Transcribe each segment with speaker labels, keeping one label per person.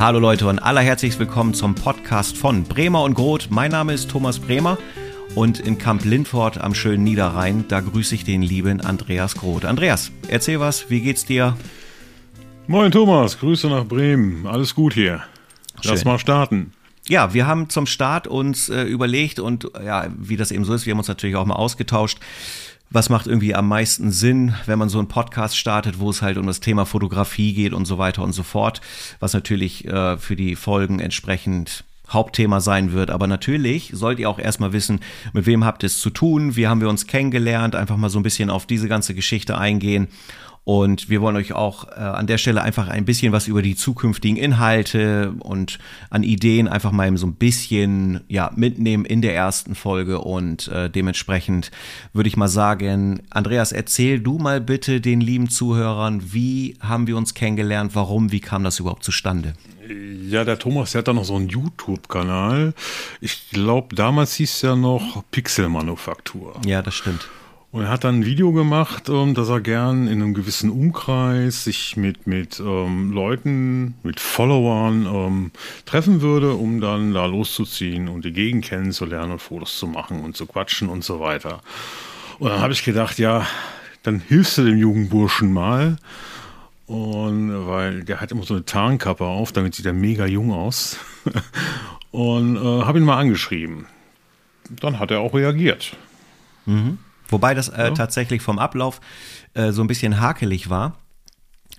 Speaker 1: Hallo Leute und allerherzlichst willkommen zum Podcast von Bremer und Groth. Mein Name ist Thomas Bremer und in Kamp Lindfort am schönen Niederrhein, da grüße ich den lieben Andreas Groth. Andreas, erzähl was, wie geht's dir?
Speaker 2: Moin Thomas, Grüße nach Bremen. Alles gut hier. Lass mal starten.
Speaker 1: Ja, wir haben zum Start uns äh, überlegt und ja, wie das eben so ist, wir haben uns natürlich auch mal ausgetauscht was macht irgendwie am meisten Sinn, wenn man so einen Podcast startet, wo es halt um das Thema Fotografie geht und so weiter und so fort, was natürlich äh, für die Folgen entsprechend Hauptthema sein wird. Aber natürlich sollt ihr auch erstmal wissen, mit wem habt ihr es zu tun, wie haben wir uns kennengelernt, einfach mal so ein bisschen auf diese ganze Geschichte eingehen und wir wollen euch auch äh, an der Stelle einfach ein bisschen was über die zukünftigen Inhalte und an Ideen einfach mal so ein bisschen ja, mitnehmen in der ersten Folge. Und äh, dementsprechend würde ich mal sagen, Andreas, erzähl du mal bitte den lieben Zuhörern, wie haben wir uns kennengelernt, warum, wie kam das überhaupt zustande?
Speaker 2: Ja, der Thomas, der hat da noch so einen YouTube-Kanal. Ich glaube, damals hieß ja noch Pixelmanufaktur.
Speaker 1: Ja, das stimmt.
Speaker 2: Und er hat dann ein Video gemacht, ähm, dass er gern in einem gewissen Umkreis sich mit, mit ähm, Leuten, mit Followern ähm, treffen würde, um dann da loszuziehen und die Gegend kennenzulernen und Fotos zu machen und zu quatschen und so weiter. Und dann habe ich gedacht, ja, dann hilfst du dem Jugendburschen mal. Und weil der hat immer so eine Tarnkappe auf, damit sieht er mega jung aus. und äh, habe ihn mal angeschrieben. Dann hat er auch reagiert.
Speaker 1: Mhm. Wobei das äh, ja. tatsächlich vom Ablauf äh, so ein bisschen hakelig war.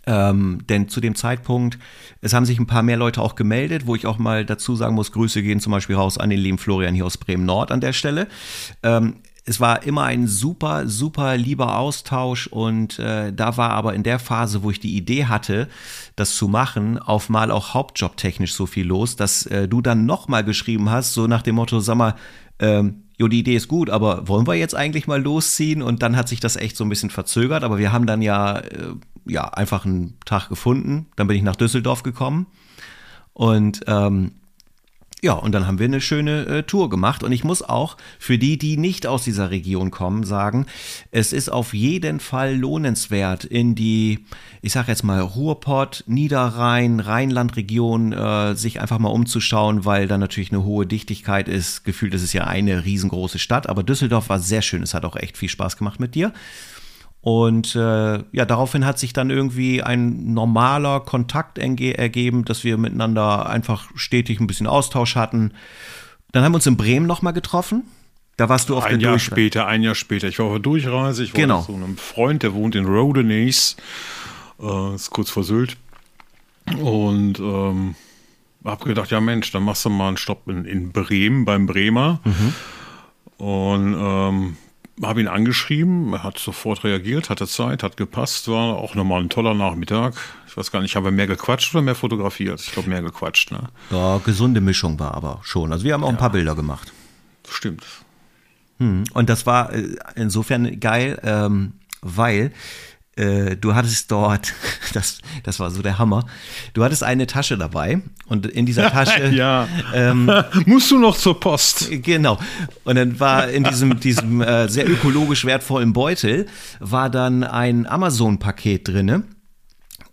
Speaker 1: Ähm, denn zu dem Zeitpunkt, es haben sich ein paar mehr Leute auch gemeldet, wo ich auch mal dazu sagen muss, Grüße gehen zum Beispiel raus an den lieben Florian hier aus Bremen Nord an der Stelle. Ähm, es war immer ein super, super lieber Austausch und äh, da war aber in der Phase, wo ich die Idee hatte, das zu machen, auf mal auch hauptjobtechnisch so viel los, dass äh, du dann nochmal geschrieben hast, so nach dem Motto, sag mal, ähm, jo, die Idee ist gut, aber wollen wir jetzt eigentlich mal losziehen? Und dann hat sich das echt so ein bisschen verzögert, aber wir haben dann ja, äh, ja einfach einen Tag gefunden. Dann bin ich nach Düsseldorf gekommen und ähm, ja, und dann haben wir eine schöne äh, Tour gemacht. Und ich muss auch für die, die nicht aus dieser Region kommen, sagen, es ist auf jeden Fall lohnenswert, in die, ich sag jetzt mal, Ruhrpott, Niederrhein, Rheinlandregion äh, sich einfach mal umzuschauen, weil da natürlich eine hohe Dichtigkeit ist. Gefühlt ist es ja eine riesengroße Stadt, aber Düsseldorf war sehr schön. Es hat auch echt viel Spaß gemacht mit dir. Und äh, ja, daraufhin hat sich dann irgendwie ein normaler Kontakt ergeben, dass wir miteinander einfach stetig ein bisschen Austausch hatten. Dann haben wir uns in Bremen nochmal getroffen. Da warst du auf
Speaker 2: ein der Jahr Durchreise. später, ein Jahr später. Ich war auf der Durchreise. Ich war genau. mit so einem Freund, der wohnt in Rodenace, äh, ist kurz vor Sylt. Und ähm, hab gedacht, ja Mensch, dann machst du mal einen Stopp in, in Bremen beim Bremer. Mhm. Und ähm, habe ihn angeschrieben, er hat sofort reagiert, hatte Zeit, hat gepasst, war auch nochmal ein toller Nachmittag. Ich weiß gar nicht, habe er mehr gequatscht oder mehr fotografiert? Ich glaube, mehr gequatscht. Ne?
Speaker 1: Ja, gesunde Mischung war aber schon. Also wir haben auch ja. ein paar Bilder gemacht.
Speaker 2: Stimmt.
Speaker 1: Hm. Und das war äh, insofern geil, ähm, weil äh, du hattest dort, das, das war so der Hammer, du hattest eine Tasche dabei und in dieser Tasche.
Speaker 2: ja. Ähm, Musst du noch zur Post.
Speaker 1: Genau. Und dann war in diesem, diesem äh, sehr ökologisch wertvollen Beutel, war dann ein Amazon-Paket drinne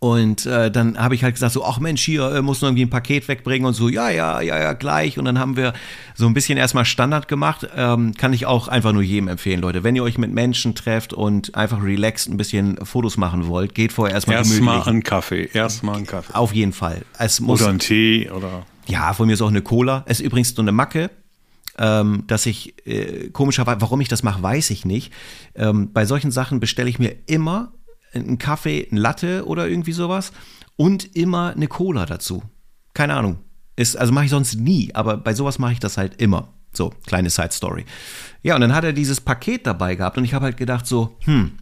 Speaker 1: und äh, dann habe ich halt gesagt, so, ach Mensch, hier äh, muss noch irgendwie ein Paket wegbringen und so, ja, ja, ja, ja, gleich. Und dann haben wir so ein bisschen erstmal Standard gemacht. Ähm, kann ich auch einfach nur jedem empfehlen, Leute. Wenn ihr euch mit Menschen trefft und einfach relaxed ein bisschen Fotos machen wollt, geht vorher erstmal
Speaker 2: Erstmal einen Kaffee, erstmal einen Kaffee.
Speaker 1: Auf jeden Fall.
Speaker 2: Es muss, oder einen Tee oder.
Speaker 1: Ja, von mir ist auch eine Cola. Es ist übrigens so eine Macke. Ähm, dass ich äh, komischerweise, warum ich das mache, weiß ich nicht. Ähm, bei solchen Sachen bestelle ich mir immer einen Kaffee, ein Latte oder irgendwie sowas und immer eine Cola dazu. Keine Ahnung. Ist, also mache ich sonst nie, aber bei sowas mache ich das halt immer. So, kleine Side Story. Ja, und dann hat er dieses Paket dabei gehabt und ich habe halt gedacht so, hm,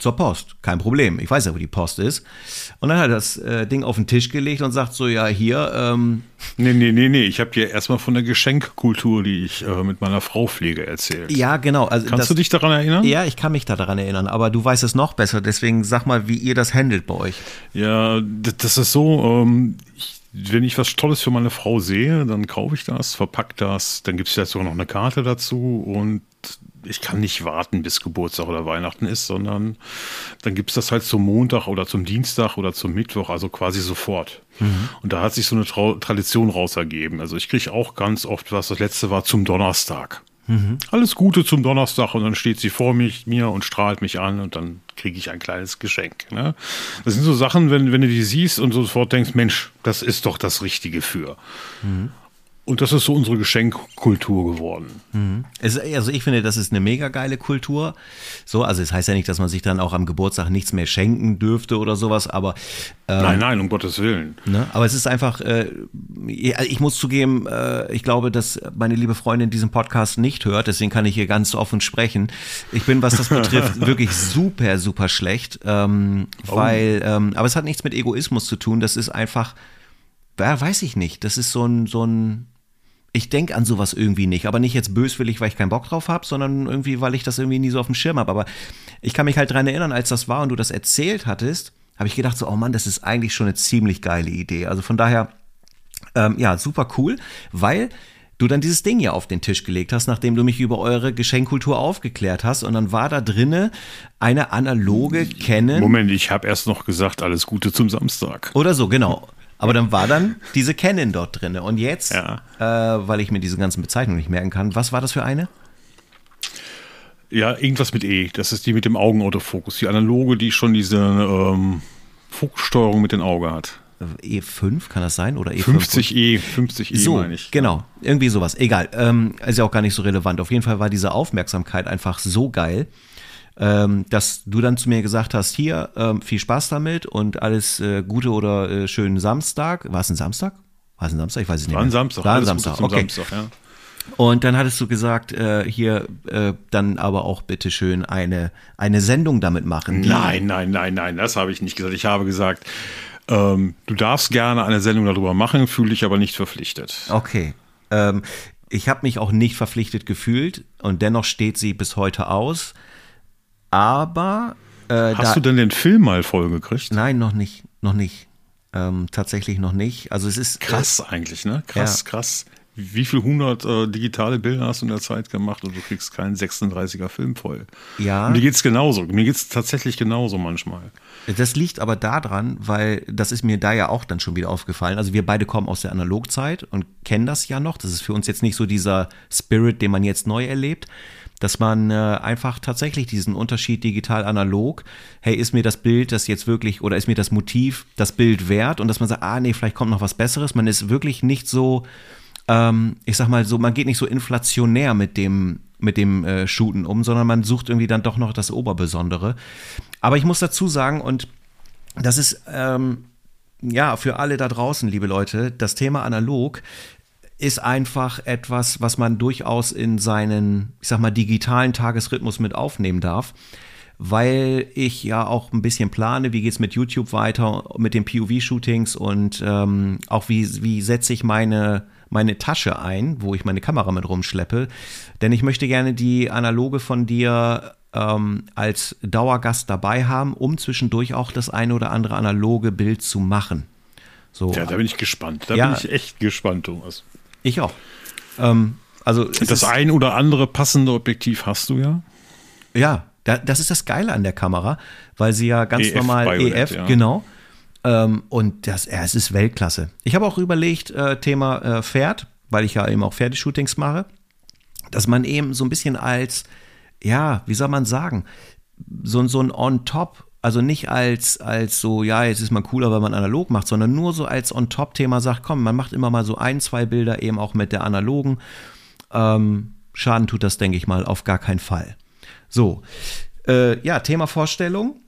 Speaker 1: zur Post. Kein Problem. Ich weiß ja, wo die Post ist. Und dann hat er das äh, Ding auf den Tisch gelegt und sagt so, ja, hier. Ähm
Speaker 2: nee, nee, nee, nee. Ich habe dir erstmal von der Geschenkkultur, die ich äh, mit meiner Frau pflege, erzählt.
Speaker 1: Ja, genau.
Speaker 2: Also Kannst das, du dich daran erinnern?
Speaker 1: Ja, ich kann mich daran erinnern. Aber du weißt es noch besser. Deswegen sag mal, wie ihr das handelt bei euch.
Speaker 2: Ja, das ist so. Ähm, ich wenn ich was Tolles für meine Frau sehe, dann kaufe ich das, verpacke das, dann gibt es ja sogar noch eine Karte dazu und ich kann nicht warten, bis Geburtstag oder Weihnachten ist, sondern dann gibt es das halt zum Montag oder zum Dienstag oder zum Mittwoch, also quasi sofort. Mhm. Und da hat sich so eine Tra Tradition raus ergeben. Also ich kriege auch ganz oft was, das letzte war zum Donnerstag. Mhm. Alles Gute zum Donnerstag und dann steht sie vor mich, mir und strahlt mich an und dann kriege ich ein kleines Geschenk. Ne? Das sind so Sachen, wenn, wenn du die siehst und sofort denkst, Mensch, das ist doch das Richtige für. Mhm. Und das ist so unsere Geschenkkultur geworden.
Speaker 1: Mhm. also ich finde, das ist eine mega geile Kultur. So, also es heißt ja nicht, dass man sich dann auch am Geburtstag nichts mehr schenken dürfte oder sowas, aber
Speaker 2: ähm, Nein, nein, um Gottes Willen.
Speaker 1: Ne? Aber es ist einfach, äh, ich muss zugeben, äh, ich glaube, dass meine liebe Freundin diesen Podcast nicht hört, deswegen kann ich hier ganz offen sprechen. Ich bin, was das betrifft, wirklich super, super schlecht. Ähm, oh. Weil, ähm, aber es hat nichts mit Egoismus zu tun, das ist einfach, ja, weiß ich nicht. Das ist so ein, so ein, ich denke an sowas irgendwie nicht, aber nicht jetzt böswillig, weil ich keinen Bock drauf habe, sondern irgendwie, weil ich das irgendwie nie so auf dem Schirm habe. Aber ich kann mich halt dran erinnern, als das war und du das erzählt hattest, habe ich gedacht so, oh Mann, das ist eigentlich schon eine ziemlich geile Idee. Also von daher, ähm, ja, super cool, weil du dann dieses Ding ja auf den Tisch gelegt hast, nachdem du mich über eure Geschenkkultur aufgeklärt hast und dann war da drinne eine analoge Canon.
Speaker 2: Moment, ich habe erst noch gesagt, alles Gute zum Samstag.
Speaker 1: Oder so, genau. Aber dann war dann diese Canon dort drin. Und jetzt, ja. äh, weil ich mir diese ganzen Bezeichnungen nicht merken kann, was war das für eine?
Speaker 2: Ja, irgendwas mit E. Das ist die mit dem Augenautofokus. Die analoge, die schon diese ähm, Fokussteuerung mit dem Auge hat.
Speaker 1: E5 kann das sein oder
Speaker 2: E5? 50E, 50E
Speaker 1: so, meine ich. Genau, irgendwie sowas. Egal, ähm, ist ja auch gar nicht so relevant. Auf jeden Fall war diese Aufmerksamkeit einfach so geil ähm, dass du dann zu mir gesagt hast, hier, ähm, viel Spaß damit und alles äh, Gute oder äh, schönen Samstag. War es ein Samstag? War es ein Samstag? Ich weiß es nicht.
Speaker 2: War ein Samstag.
Speaker 1: War ein Samstag, okay. Samstag, ja. Und dann hattest du gesagt, äh, hier äh, dann aber auch bitte schön eine, eine Sendung damit machen.
Speaker 2: Nein, nein, nein, nein, das habe ich nicht gesagt. Ich habe gesagt, ähm, du darfst gerne eine Sendung darüber machen, fühle dich aber nicht verpflichtet.
Speaker 1: Okay. Ähm, ich habe mich auch nicht verpflichtet gefühlt und dennoch steht sie bis heute aus. Aber.
Speaker 2: Äh, Hast da, du denn den Film mal vollgekriegt?
Speaker 1: Nein, noch nicht. Noch nicht. Ähm, tatsächlich noch nicht. Also es ist.
Speaker 2: Äh, krass äh, eigentlich, ne? Krass, ja. krass. Wie viel hundert äh, digitale Bilder hast du in der Zeit gemacht und du kriegst keinen 36er Film voll?
Speaker 1: Ja.
Speaker 2: Mir geht's genauso. Mir geht's tatsächlich genauso manchmal.
Speaker 1: Das liegt aber daran, weil das ist mir da ja auch dann schon wieder aufgefallen. Also wir beide kommen aus der Analogzeit und kennen das ja noch. Das ist für uns jetzt nicht so dieser Spirit, den man jetzt neu erlebt dass man äh, einfach tatsächlich diesen Unterschied digital-analog, hey, ist mir das Bild das jetzt wirklich oder ist mir das Motiv das Bild wert und dass man sagt, ah nee, vielleicht kommt noch was Besseres. Man ist wirklich nicht so, ähm, ich sag mal so, man geht nicht so inflationär mit dem mit dem äh, Shooten um, sondern man sucht irgendwie dann doch noch das Oberbesondere. Aber ich muss dazu sagen, und das ist ähm, ja für alle da draußen, liebe Leute, das Thema analog ist einfach etwas, was man durchaus in seinen, ich sag mal, digitalen Tagesrhythmus mit aufnehmen darf. Weil ich ja auch ein bisschen plane, wie geht's mit YouTube weiter, mit den POV-Shootings und ähm, auch wie, wie setze ich meine, meine Tasche ein, wo ich meine Kamera mit rumschleppe. Denn ich möchte gerne die Analoge von dir ähm, als Dauergast dabei haben, um zwischendurch auch das eine oder andere analoge Bild zu machen.
Speaker 2: So, ja, da bin ich gespannt. Da ja, bin ich echt gespannt, Thomas.
Speaker 1: Ich auch. Ähm, also
Speaker 2: das ein oder andere passende Objektiv hast du ja.
Speaker 1: Ja, da, das ist das Geile an der Kamera, weil sie ja ganz EF normal Violet, EF, ja. genau. Ähm, und das, ja, es ist Weltklasse. Ich habe auch überlegt, äh, Thema äh, Pferd, weil ich ja eben auch Pferdeshootings mache, dass man eben so ein bisschen als, ja, wie soll man sagen, so, so ein On-Top also nicht als, als so, ja, jetzt ist man cooler, weil man analog macht, sondern nur so als On-Top-Thema sagt, komm, man macht immer mal so ein, zwei Bilder eben auch mit der analogen. Ähm, Schaden tut das, denke ich mal, auf gar keinen Fall. So, äh, ja, Thema Vorstellung.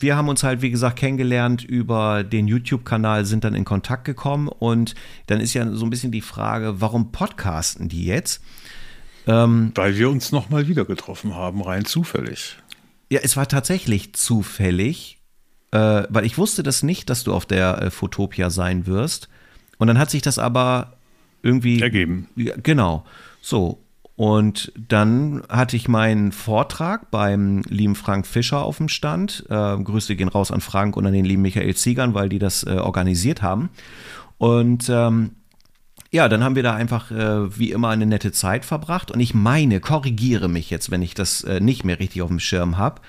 Speaker 1: Wir haben uns halt, wie gesagt, kennengelernt über den YouTube-Kanal, sind dann in Kontakt gekommen und dann ist ja so ein bisschen die Frage, warum podcasten die jetzt?
Speaker 2: Ähm, Weil wir uns nochmal wieder getroffen haben, rein zufällig.
Speaker 1: Ja, es war tatsächlich zufällig, äh, weil ich wusste das nicht, dass du auf der äh, Fotopia sein wirst. Und dann hat sich das aber irgendwie
Speaker 2: ergeben.
Speaker 1: Ja, genau. So. Und dann hatte ich meinen Vortrag beim lieben Frank Fischer auf dem Stand. Äh, Grüße gehen raus an Frank und an den lieben Michael Ziegern, weil die das äh, organisiert haben. Und ähm, ja, dann haben wir da einfach äh, wie immer eine nette Zeit verbracht. Und ich meine, korrigiere mich jetzt, wenn ich das äh, nicht mehr richtig auf dem Schirm habe,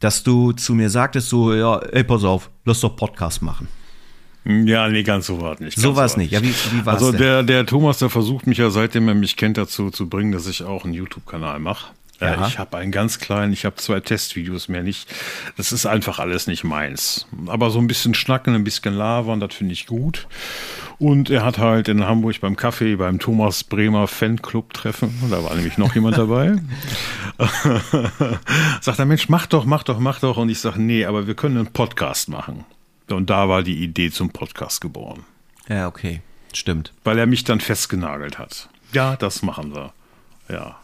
Speaker 1: dass du zu mir sagtest, so, ja, ey, pass auf, lass doch Podcast machen.
Speaker 2: Ja, nee, ganz so war es nicht.
Speaker 1: So war es nicht. Ja, wie, wie
Speaker 2: also der, der Thomas, der versucht mich ja, seitdem er mich kennt, dazu zu bringen, dass ich auch einen YouTube-Kanal mache. Ja. Ich habe einen ganz kleinen, ich habe zwei Testvideos mehr nicht. Das ist einfach alles nicht meins. Aber so ein bisschen schnacken, ein bisschen labern, das finde ich gut. Und er hat halt in Hamburg beim Kaffee, beim Thomas Bremer Fanclub Treffen, da war nämlich noch jemand dabei, sagt er, Mensch, mach doch, mach doch, mach doch. Und ich sage, nee, aber wir können einen Podcast machen. Und da war die Idee zum Podcast geboren.
Speaker 1: Ja, okay. Stimmt.
Speaker 2: Weil er mich dann festgenagelt hat. Ja, das machen wir. Ja.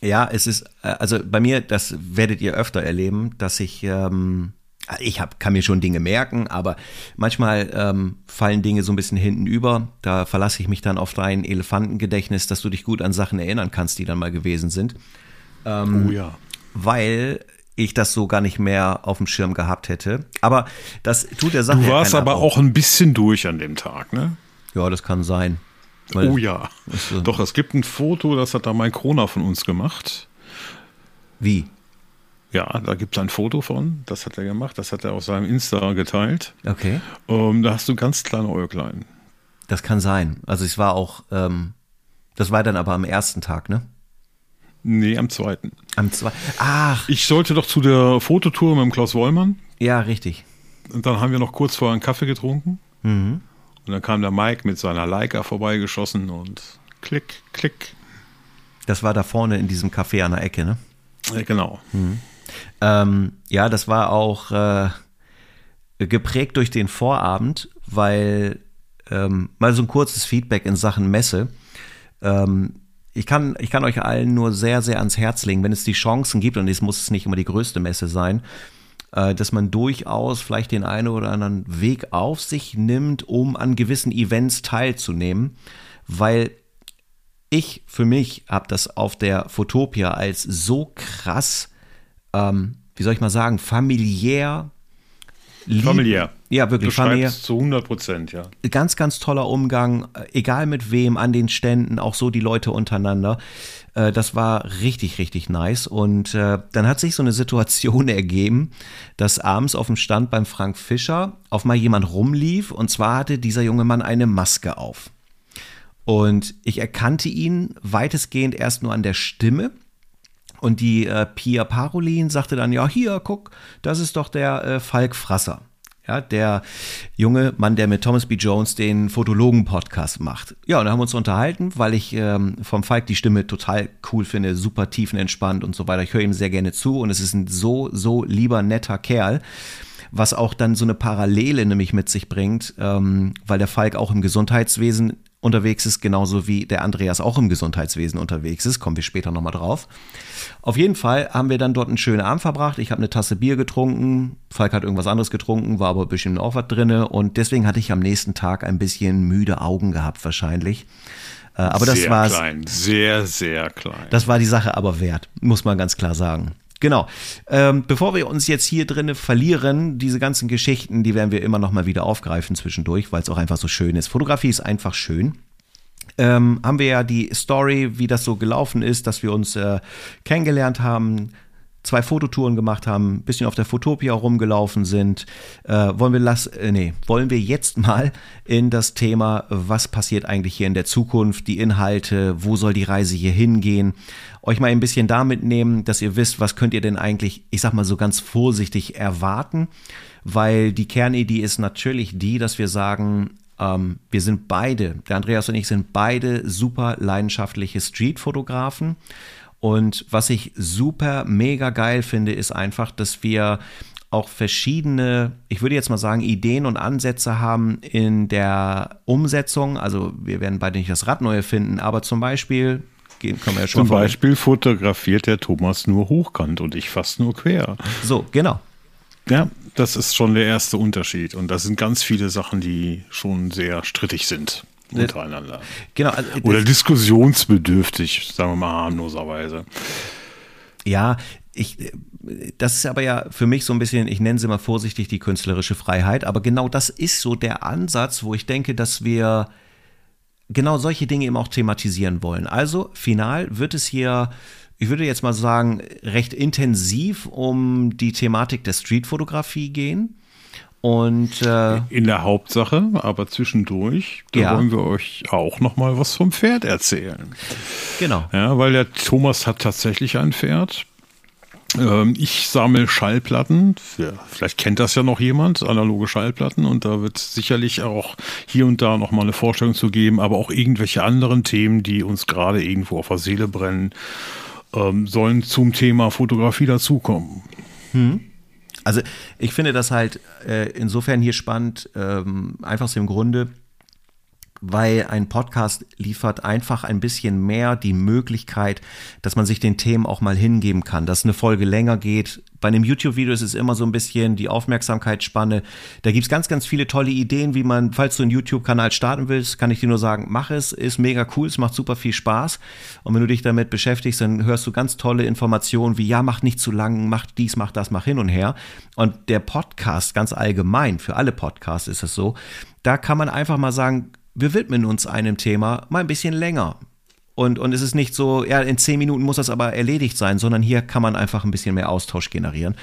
Speaker 1: Ja, es ist, äh, also bei mir, das werdet ihr öfter erleben, dass ich, ähm, ich hab, kann mir schon Dinge merken, aber manchmal ähm, fallen Dinge so ein bisschen hinten über. Da verlasse ich mich dann auf dein Elefantengedächtnis, dass du dich gut an Sachen erinnern kannst, die dann mal gewesen sind.
Speaker 2: Ähm, oh ja.
Speaker 1: Weil ich das so gar nicht mehr auf dem Schirm gehabt hätte. Aber das tut der Sache.
Speaker 2: Du warst aber auch ein bisschen durch an dem Tag, ne?
Speaker 1: Ja, das kann sein.
Speaker 2: Weil oh ja. So Doch, es gibt ein Foto, das hat da mein Krona von uns gemacht.
Speaker 1: Wie?
Speaker 2: Ja, da gibt es ein Foto von, das hat er gemacht, das hat er auf seinem Insta geteilt.
Speaker 1: Okay.
Speaker 2: Ähm, da hast du ganz kleine Äuglein.
Speaker 1: Das kann sein. Also es war auch, ähm, das war dann aber am ersten Tag, ne?
Speaker 2: Nee, am zweiten.
Speaker 1: Am zweiten. Ach.
Speaker 2: Ich sollte doch zu der Fototour mit dem Klaus Wollmann.
Speaker 1: Ja, richtig.
Speaker 2: Und dann haben wir noch kurz vorher einen Kaffee getrunken. Mhm. Und dann kam der Mike mit seiner Leica vorbeigeschossen und klick, klick.
Speaker 1: Das war da vorne in diesem Café an der Ecke, ne?
Speaker 2: Ja, genau.
Speaker 1: Mhm. Ähm, ja, das war auch äh, geprägt durch den Vorabend, weil ähm, mal so ein kurzes Feedback in Sachen Messe. Ähm, ich kann, ich kann euch allen nur sehr, sehr ans Herz legen, wenn es die Chancen gibt, und es muss es nicht immer die größte Messe sein, dass man durchaus vielleicht den einen oder anderen Weg auf sich nimmt, um an gewissen Events teilzunehmen, weil ich für mich habe das auf der Fotopia als so krass, ähm, wie soll ich mal sagen, familiär
Speaker 2: familiär.
Speaker 1: Ja, wirklich
Speaker 2: du familiär. Zu 100 Prozent, ja.
Speaker 1: Ganz, ganz toller Umgang, egal mit wem, an den Ständen, auch so die Leute untereinander. Äh, das war richtig, richtig nice. Und äh, dann hat sich so eine Situation ergeben, dass abends auf dem Stand beim Frank Fischer auf mal jemand rumlief und zwar hatte dieser junge Mann eine Maske auf. Und ich erkannte ihn weitestgehend erst nur an der Stimme. Und die äh, Pia Parolin sagte dann, ja, hier, guck, das ist doch der äh, Falk Frasser. Ja, der junge Mann, der mit Thomas B. Jones den Fotologen-Podcast macht. Ja, und da haben wir uns unterhalten, weil ich ähm, vom Falk die Stimme total cool finde, super tiefenentspannt und so weiter. Ich höre ihm sehr gerne zu und es ist ein so, so lieber, netter Kerl was auch dann so eine Parallele nämlich mit sich bringt, ähm, weil der Falk auch im Gesundheitswesen unterwegs ist, genauso wie der Andreas auch im Gesundheitswesen unterwegs ist. Kommen wir später nochmal drauf. Auf jeden Fall haben wir dann dort einen schönen Abend verbracht. Ich habe eine Tasse Bier getrunken. Falk hat irgendwas anderes getrunken, war aber ein bisschen auch was drin. Und deswegen hatte ich am nächsten Tag ein bisschen müde Augen gehabt, wahrscheinlich. Äh, aber das war
Speaker 2: klein, sehr, sehr klein.
Speaker 1: Das war die Sache aber wert, muss man ganz klar sagen. Genau. Ähm, bevor wir uns jetzt hier drinnen verlieren, diese ganzen Geschichten, die werden wir immer noch mal wieder aufgreifen zwischendurch, weil es auch einfach so schön ist. Fotografie ist einfach schön. Ähm, haben wir ja die Story, wie das so gelaufen ist, dass wir uns äh, kennengelernt haben, zwei Fototouren gemacht haben, ein bisschen auf der Fotopia rumgelaufen sind. Äh, wollen wir las äh, nee, wollen wir jetzt mal in das Thema, was passiert eigentlich hier in der Zukunft, die Inhalte, wo soll die Reise hier hingehen, euch mal ein bisschen damit nehmen, dass ihr wisst, was könnt ihr denn eigentlich, ich sag mal so ganz vorsichtig erwarten, weil die Kernidee ist natürlich die, dass wir sagen, ähm, wir sind beide, der Andreas und ich sind beide super leidenschaftliche Streetfotografen und was ich super mega geil finde, ist einfach, dass wir auch verschiedene, ich würde jetzt mal sagen, Ideen und Ansätze haben in der Umsetzung. Also wir werden beide nicht das Rad neu erfinden, aber zum Beispiel können wir ja schon
Speaker 2: Zum Beispiel fotografiert der Thomas nur hochkant und ich fast nur quer.
Speaker 1: So, genau.
Speaker 2: Ja, das ist schon der erste Unterschied. Und das sind ganz viele Sachen, die schon sehr strittig sind untereinander.
Speaker 1: Genau.
Speaker 2: Also, Oder diskussionsbedürftig, sagen wir mal harmloserweise.
Speaker 1: Ja, ich, das ist aber ja für mich so ein bisschen, ich nenne sie mal vorsichtig, die künstlerische Freiheit. Aber genau das ist so der Ansatz, wo ich denke, dass wir genau solche Dinge eben auch thematisieren wollen. Also final wird es hier ich würde jetzt mal sagen, recht intensiv um die Thematik der Streetfotografie gehen. Und äh,
Speaker 2: in der Hauptsache, aber zwischendurch, da ja. wollen wir euch auch noch mal was vom Pferd erzählen.
Speaker 1: Genau.
Speaker 2: Ja, weil der Thomas hat tatsächlich ein Pferd. Ähm, ich sammle Schallplatten. Vielleicht kennt das ja noch jemand, analoge Schallplatten. Und da wird sicherlich auch hier und da noch mal eine Vorstellung zu geben, aber auch irgendwelche anderen Themen, die uns gerade irgendwo auf der Seele brennen, ähm, sollen zum Thema Fotografie dazukommen. Hm.
Speaker 1: Also ich finde das halt äh, insofern hier spannend, ähm, einfach aus dem Grunde, weil ein Podcast liefert einfach ein bisschen mehr die Möglichkeit, dass man sich den Themen auch mal hingeben kann, dass eine Folge länger geht. Bei einem YouTube-Video ist es immer so ein bisschen die Aufmerksamkeitsspanne. Da gibt's ganz, ganz viele tolle Ideen, wie man, falls du einen YouTube-Kanal starten willst, kann ich dir nur sagen, mach es, ist mega cool, es macht super viel Spaß. Und wenn du dich damit beschäftigst, dann hörst du ganz tolle Informationen wie, ja, mach nicht zu lang, mach dies, mach das, mach hin und her. Und der Podcast ganz allgemein, für alle Podcasts ist es so, da kann man einfach mal sagen, wir widmen uns einem Thema mal ein bisschen länger. Und, und es ist nicht so, ja, in zehn Minuten muss das aber erledigt sein, sondern hier kann man einfach ein bisschen mehr Austausch generieren.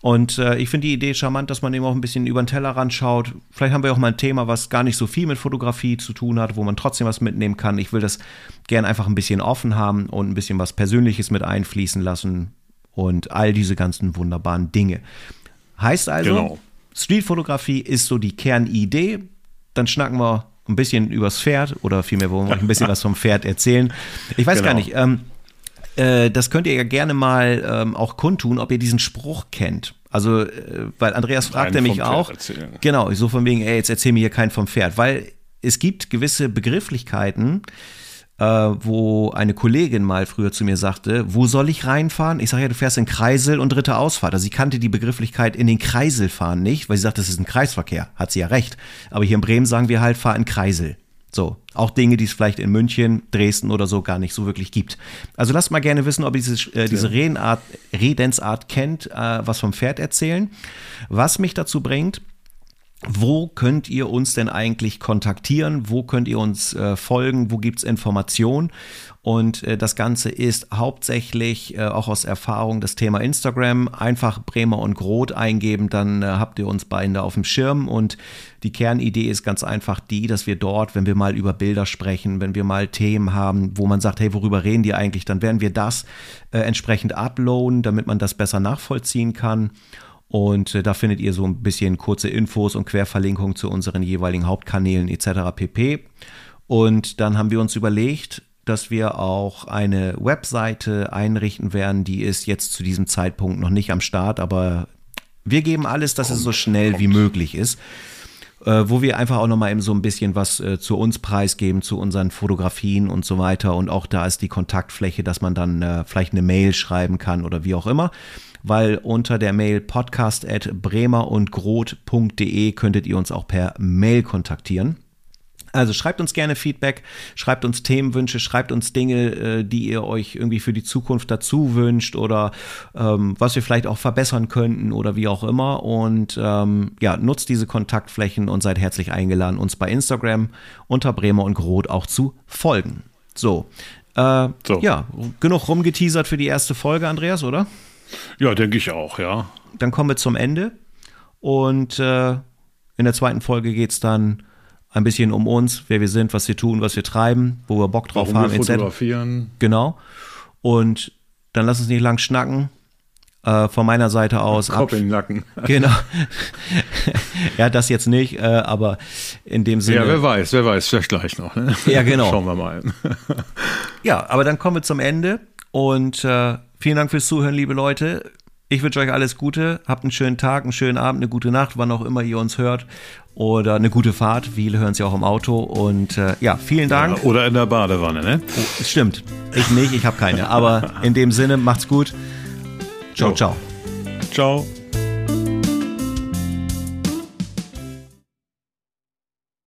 Speaker 1: Und äh, ich finde die Idee charmant, dass man eben auch ein bisschen über den Tellerrand schaut. Vielleicht haben wir auch mal ein Thema, was gar nicht so viel mit Fotografie zu tun hat, wo man trotzdem was mitnehmen kann. Ich will das gern einfach ein bisschen offen haben und ein bisschen was Persönliches mit einfließen lassen und all diese ganzen wunderbaren Dinge. Heißt also, genau. Streetfotografie ist so die Kernidee. Dann schnacken wir ein bisschen übers Pferd oder vielmehr wollen wir euch ein bisschen was vom Pferd erzählen. Ich weiß genau. gar nicht, ähm, äh, das könnt ihr ja gerne mal ähm, auch kundtun, ob ihr diesen Spruch kennt. Also, äh, weil Andreas fragte mich auch. Erzählen. Genau, so von wegen, ey, jetzt erzähl mir hier keinen vom Pferd, weil es gibt gewisse Begrifflichkeiten, äh, wo eine Kollegin mal früher zu mir sagte, wo soll ich reinfahren? Ich sage ja, du fährst in Kreisel und dritte Ausfahrt. Also sie kannte die Begrifflichkeit in den Kreisel fahren nicht, weil sie sagt, das ist ein Kreisverkehr. Hat sie ja recht. Aber hier in Bremen sagen wir halt, fahr in Kreisel. So, auch Dinge, die es vielleicht in München, Dresden oder so gar nicht so wirklich gibt. Also lasst mal gerne wissen, ob ihr diese, äh, diese Redensart, Redensart kennt, äh, was vom Pferd erzählen. Was mich dazu bringt, wo könnt ihr uns denn eigentlich kontaktieren? Wo könnt ihr uns äh, folgen? Wo gibt's Informationen? Und äh, das Ganze ist hauptsächlich äh, auch aus Erfahrung das Thema Instagram. Einfach Bremer und Groth eingeben, dann äh, habt ihr uns beide auf dem Schirm. Und die Kernidee ist ganz einfach die, dass wir dort, wenn wir mal über Bilder sprechen, wenn wir mal Themen haben, wo man sagt, hey, worüber reden die eigentlich, dann werden wir das äh, entsprechend uploaden, damit man das besser nachvollziehen kann. Und äh, da findet ihr so ein bisschen kurze Infos und Querverlinkungen zu unseren jeweiligen Hauptkanälen etc. pp. Und dann haben wir uns überlegt, dass wir auch eine Webseite einrichten werden. Die ist jetzt zu diesem Zeitpunkt noch nicht am Start, aber wir geben alles, dass kommt, es so schnell kommt. wie möglich ist. Äh, wo wir einfach auch nochmal eben so ein bisschen was äh, zu uns preisgeben, zu unseren Fotografien und so weiter. Und auch da ist die Kontaktfläche, dass man dann äh, vielleicht eine Mail schreiben kann oder wie auch immer weil unter der Mail podcast at bremer und könntet ihr uns auch per Mail kontaktieren. Also schreibt uns gerne Feedback, schreibt uns Themenwünsche, schreibt uns Dinge, äh, die ihr euch irgendwie für die Zukunft dazu wünscht oder ähm, was wir vielleicht auch verbessern könnten oder wie auch immer. Und ähm, ja, nutzt diese Kontaktflächen und seid herzlich eingeladen, uns bei Instagram unter Bremer und Groth auch zu folgen. So. Äh, so. Ja, genug rumgeteasert für die erste Folge, Andreas, oder?
Speaker 2: Ja, denke ich auch, ja.
Speaker 1: Dann kommen wir zum Ende und äh, in der zweiten Folge geht es dann ein bisschen um uns, wer wir sind, was wir tun, was wir treiben, wo wir Bock drauf Warum haben,
Speaker 2: wir fotografieren.
Speaker 1: Genau. Und dann lass uns nicht lang schnacken. Äh, von meiner Seite aus.
Speaker 2: Kopf in den Nacken.
Speaker 1: Genau. ja, das jetzt nicht, äh, aber in dem Sinne.
Speaker 2: Ja, wer weiß, wer weiß, vielleicht gleich noch. Ne?
Speaker 1: Ja, genau.
Speaker 2: Schauen wir mal.
Speaker 1: ja, aber dann kommen wir zum Ende und äh, Vielen Dank fürs Zuhören, liebe Leute. Ich wünsche euch alles Gute. Habt einen schönen Tag, einen schönen Abend, eine gute Nacht, wann auch immer ihr uns hört. Oder eine gute Fahrt. Viele hören es ja auch im Auto. Und äh, ja, vielen Dank.
Speaker 2: Ja, oder in der Badewanne, ne?
Speaker 1: Oh, stimmt. Ich nicht, ich habe keine. Aber in dem Sinne, macht's gut. Ciao, ciao.
Speaker 2: Ciao.